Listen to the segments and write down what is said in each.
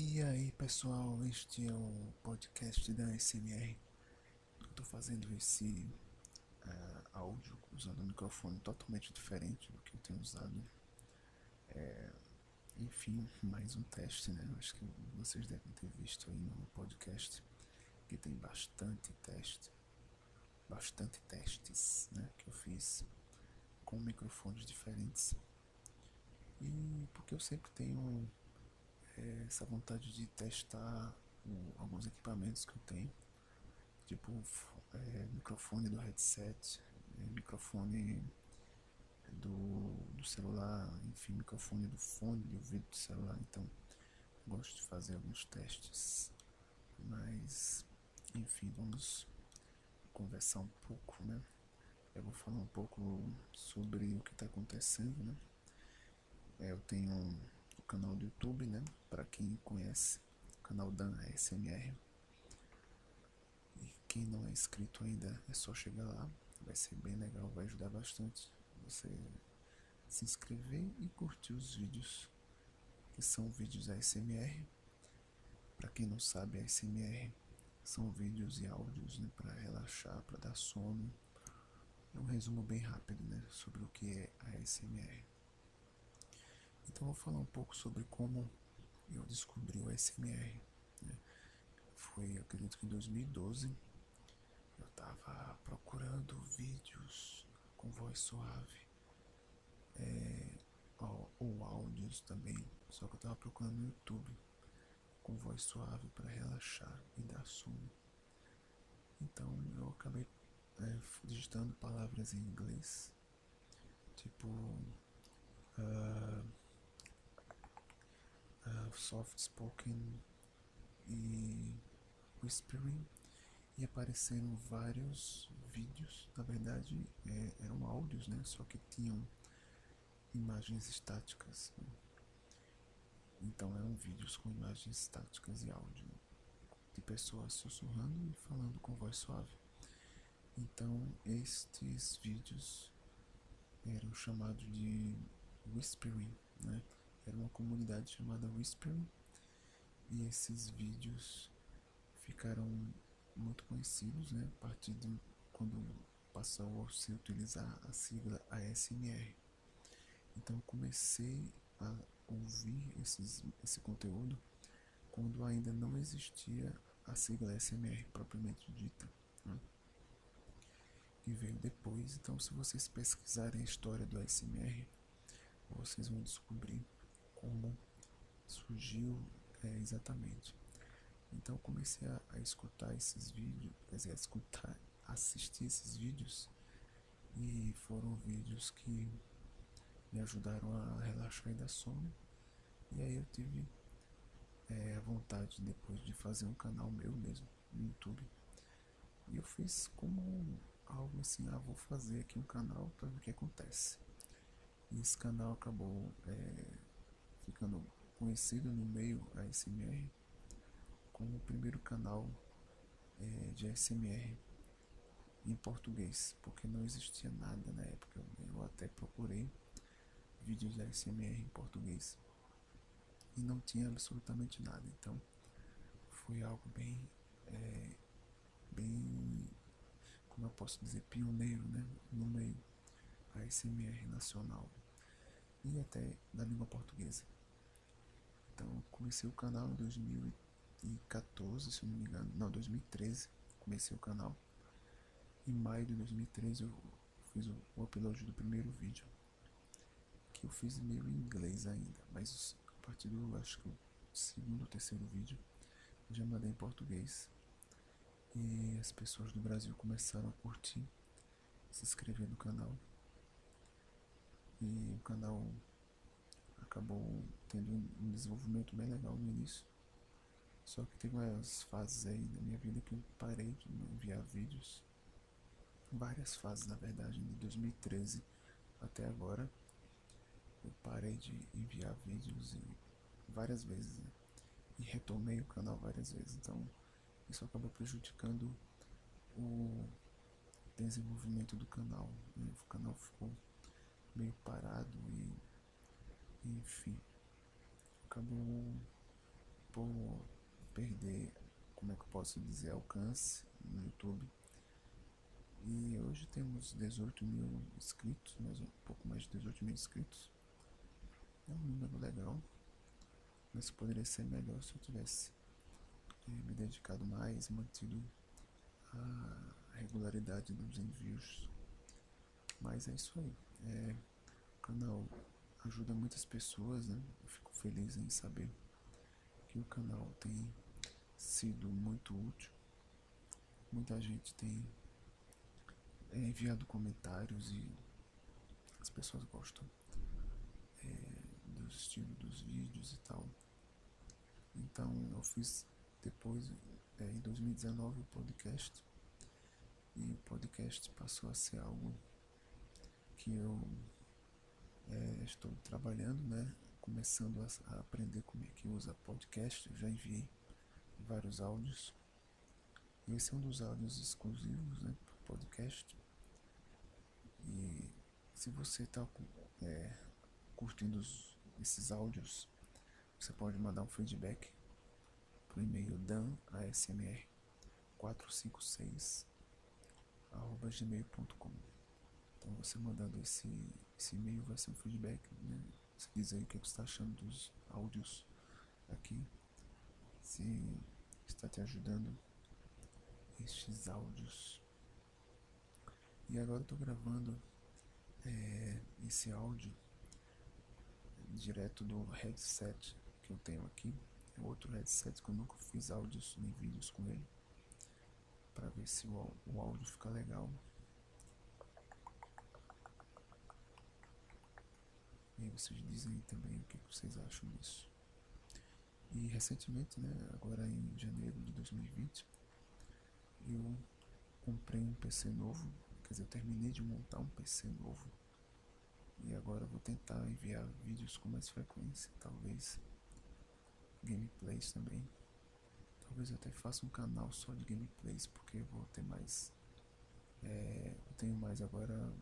E aí pessoal, este é o podcast da SMR. Estou fazendo esse uh, áudio usando um microfone totalmente diferente do que eu tenho usado. É, enfim, mais um teste, né? Acho que vocês devem ter visto aí no podcast que tem bastante teste, bastante testes, né? Que eu fiz com microfones diferentes. E porque eu sempre tenho é, essa vontade de testar o, alguns equipamentos que eu tenho, tipo é, microfone do headset, é, microfone do, do celular, enfim, microfone do fone de ouvido do celular. Então, gosto de fazer alguns testes, mas enfim, vamos conversar um pouco, né? Eu vou falar um pouco sobre o que está acontecendo, né? Eu tenho um canal do YouTube, né? Para quem conhece, o canal Dan ASMR. E quem não é inscrito ainda, é só chegar lá. Vai ser bem legal, vai ajudar bastante você se inscrever e curtir os vídeos que são vídeos ASMR. Para quem não sabe, ASMR são vídeos e áudios né, para relaxar, para dar sono. É um resumo bem rápido né, sobre o que é ASMR. Então vou falar um pouco sobre como eu descobri o SMR. Né? Foi, acredito que em 2012, eu estava procurando vídeos com voz suave, é, ou, ou áudios também, só que eu estava procurando no YouTube com voz suave para relaxar e dar sono. Então eu acabei é, digitando palavras em inglês, tipo uh, uh, soft spoken e whispering e apareceram vários vídeos, na verdade é, eram áudios, né? Só que tinham imagens estáticas. Né? Então eram vídeos com imagens estáticas e áudio de pessoas sussurrando e falando com voz suave. Então estes vídeos eram chamados de whispering, né? Era uma comunidade chamada Whispering e esses vídeos ficaram muito conhecidos, né? A partir de quando passou a se utilizar a sigla ASMR. Então comecei a ouvir esses, esse conteúdo quando ainda não existia a sigla ASMR propriamente dita. Né? E veio depois, então se vocês pesquisarem a história do ASMR, vocês vão descobrir como surgiu é, exatamente. Então comecei a, a, escutar esses vídeos, quer dizer, a escutar, assistir esses vídeos e foram vídeos que me ajudaram a relaxar dar sono. E aí eu tive é, a vontade depois de fazer um canal meu mesmo no YouTube. E eu fiz como algo assim, ah, vou fazer aqui um canal para ver o que acontece. E esse canal acabou é, ficando conhecido no meio ASMR como o primeiro canal é, de ASMR em português, porque não existia nada na época. Eu até procurei vídeos de ASMR em português e não tinha absolutamente nada. Então foi algo bem, é, bem, como eu posso dizer, pioneiro, né, no meio ASMR nacional e até da língua portuguesa. Então, comecei o canal em 2014, se não me engano. Não, 2013. Comecei o canal. Em maio de 2013 eu fiz o, o upload do primeiro vídeo. Que eu fiz meio em inglês ainda. Mas a partir do, acho que o segundo ou terceiro vídeo, eu já mandei em português. E as pessoas do Brasil começaram a curtir, se inscrever no canal. E o canal acabou tendo um desenvolvimento bem legal no início. Só que teve umas fases aí da minha vida que eu parei de enviar vídeos. Várias fases, na verdade, de 2013 até agora. Eu parei de enviar vídeos várias vezes. Né? E retomei o canal várias vezes. Então, isso acabou prejudicando o desenvolvimento do canal. Né? O canal ficou meio parado e enfim, acabou por perder, como é que eu posso dizer, alcance no YouTube. E hoje temos 18 mil inscritos, mais um pouco mais de 18 mil inscritos. É um número legal, mas poderia ser melhor se eu tivesse é, me dedicado mais, mantido a regularidade dos envios. Mas é isso aí. É, canal ajuda muitas pessoas, né? Eu fico feliz em saber que o canal tem sido muito útil. Muita gente tem é, enviado comentários e as pessoas gostam é, do estilo dos vídeos e tal. Então eu fiz depois, é, em 2019, o podcast. E o podcast passou a ser algo que eu é, estou trabalhando, né? Começando a, a, aprender como é que usa podcast. Eu já enviei vários áudios. Esse é um dos áudios exclusivos, né? Para podcast. E se você está é, curtindo os, esses áudios, você pode mandar um feedback para o e-mail danasmr456 gmail.com Então você mandando esse, esse e-mail vai ser um feedback, né? Você diz aí o que você está achando dos áudios aqui. Se está te ajudando estes áudios. E agora eu estou gravando é, esse áudio direto do headset que eu tenho aqui outro headset que eu nunca fiz áudios nem vídeos com ele para ver se o, o áudio fica legal. E aí vocês dizem também o que vocês acham disso. E recentemente, né, agora em janeiro de 2020, eu comprei um PC novo, quer dizer, eu terminei de montar um PC novo. E agora vou tentar enviar vídeos com mais frequência, talvez gameplays também. Talvez eu até faça um canal só de gameplays, porque eu vou ter mais. É, eu tenho mais agora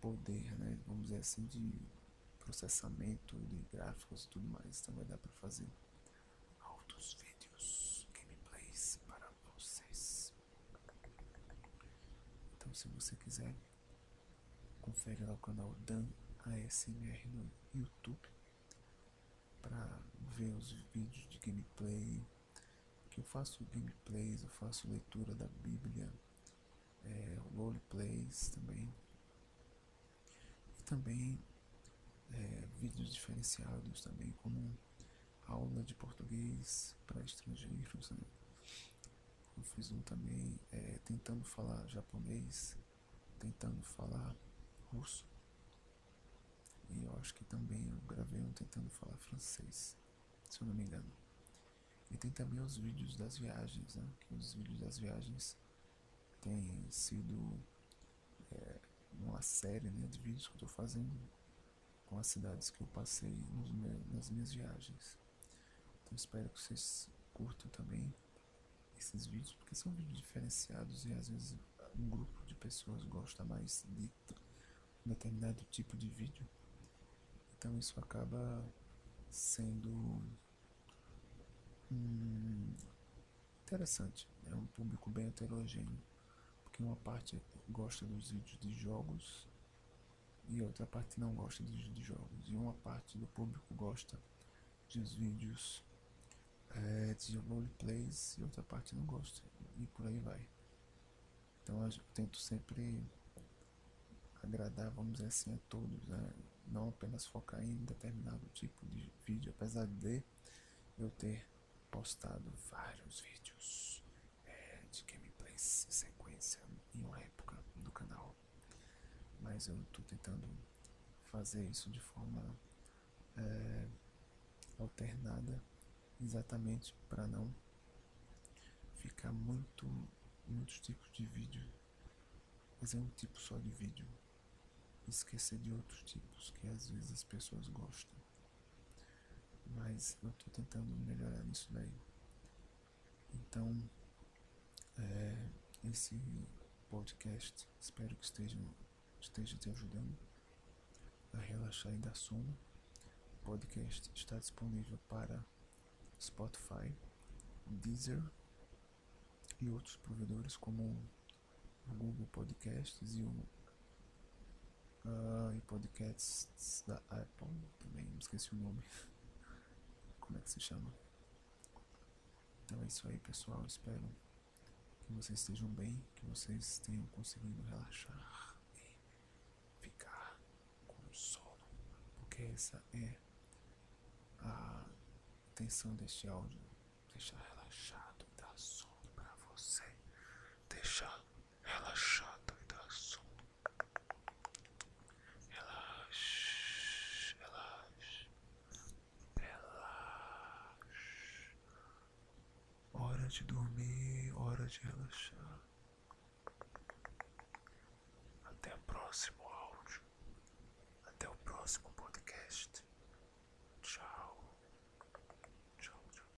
poder, né? Vamos dizer assim, de processamento de gráficos e tudo mais. Então vai dar para fazer altos vídeos, gameplays para vocês. Então se você quiser, confere lá o canal Dan ASMR no YouTube para ver os vídeos de gameplay, que eu faço gameplays, eu faço leitura da Bíblia, é, roleplays também, e também é, vídeos diferenciados também, como aula de português para estrangeiros, né? Eu fiz um também é, tentando falar japonês, tentando falar russo. E eu acho que também eu gravei um tentando falar francês, se eu não me engano. E tem também os vídeos das viagens, né? Que os vídeos das viagens têm sido é, uma série né, de vídeos que eu estou fazendo com as cidades que eu passei nas minhas viagens. Então espero que vocês curtam também esses vídeos, porque são vídeos diferenciados e às vezes um grupo de pessoas gosta mais de um determinado tipo de vídeo então isso acaba sendo hum, interessante. É um público bem heterogêneo, porque uma parte gosta dos vídeos de jogos e outra parte não gosta vídeos de jogos. E uma parte do público gosta dos vídeos é, de roleplays e outra parte não gosta. E por aí vai. Então eu tento sempre agradar, vamos dizer assim, a todos. Né? não apenas focar em determinado tipo de vídeo, apesar de eu ter postado vários vídeos é, de gameplays em sequência em uma época do canal, mas eu estou tentando fazer isso de forma é, alternada, exatamente para não ficar muito muitos tipos de vídeo, fazer um tipo só de vídeo esquecer de outros tipos que às vezes as pessoas gostam. Mas eu estou tentando melhorar nisso daí. Então, é, esse podcast espero que esteja, esteja te ajudando a relaxar e dar sono. O podcast está disponível para Spotify, Deezer e outros provedores como o Google Podcasts e o uh, e podcasts da Apple também, esqueci o nome. Como é que se chama? Então é isso aí, pessoal. Espero que vocês estejam bem, que vocês tenham conseguido relaxar e ficar com sono, porque essa é a intenção deste áudio, deixar relaxado e dar sono para você, deixar relaxado e dar sono. Relaxe, relaxe, relaxe. Hora de dormir, hora de relaxar.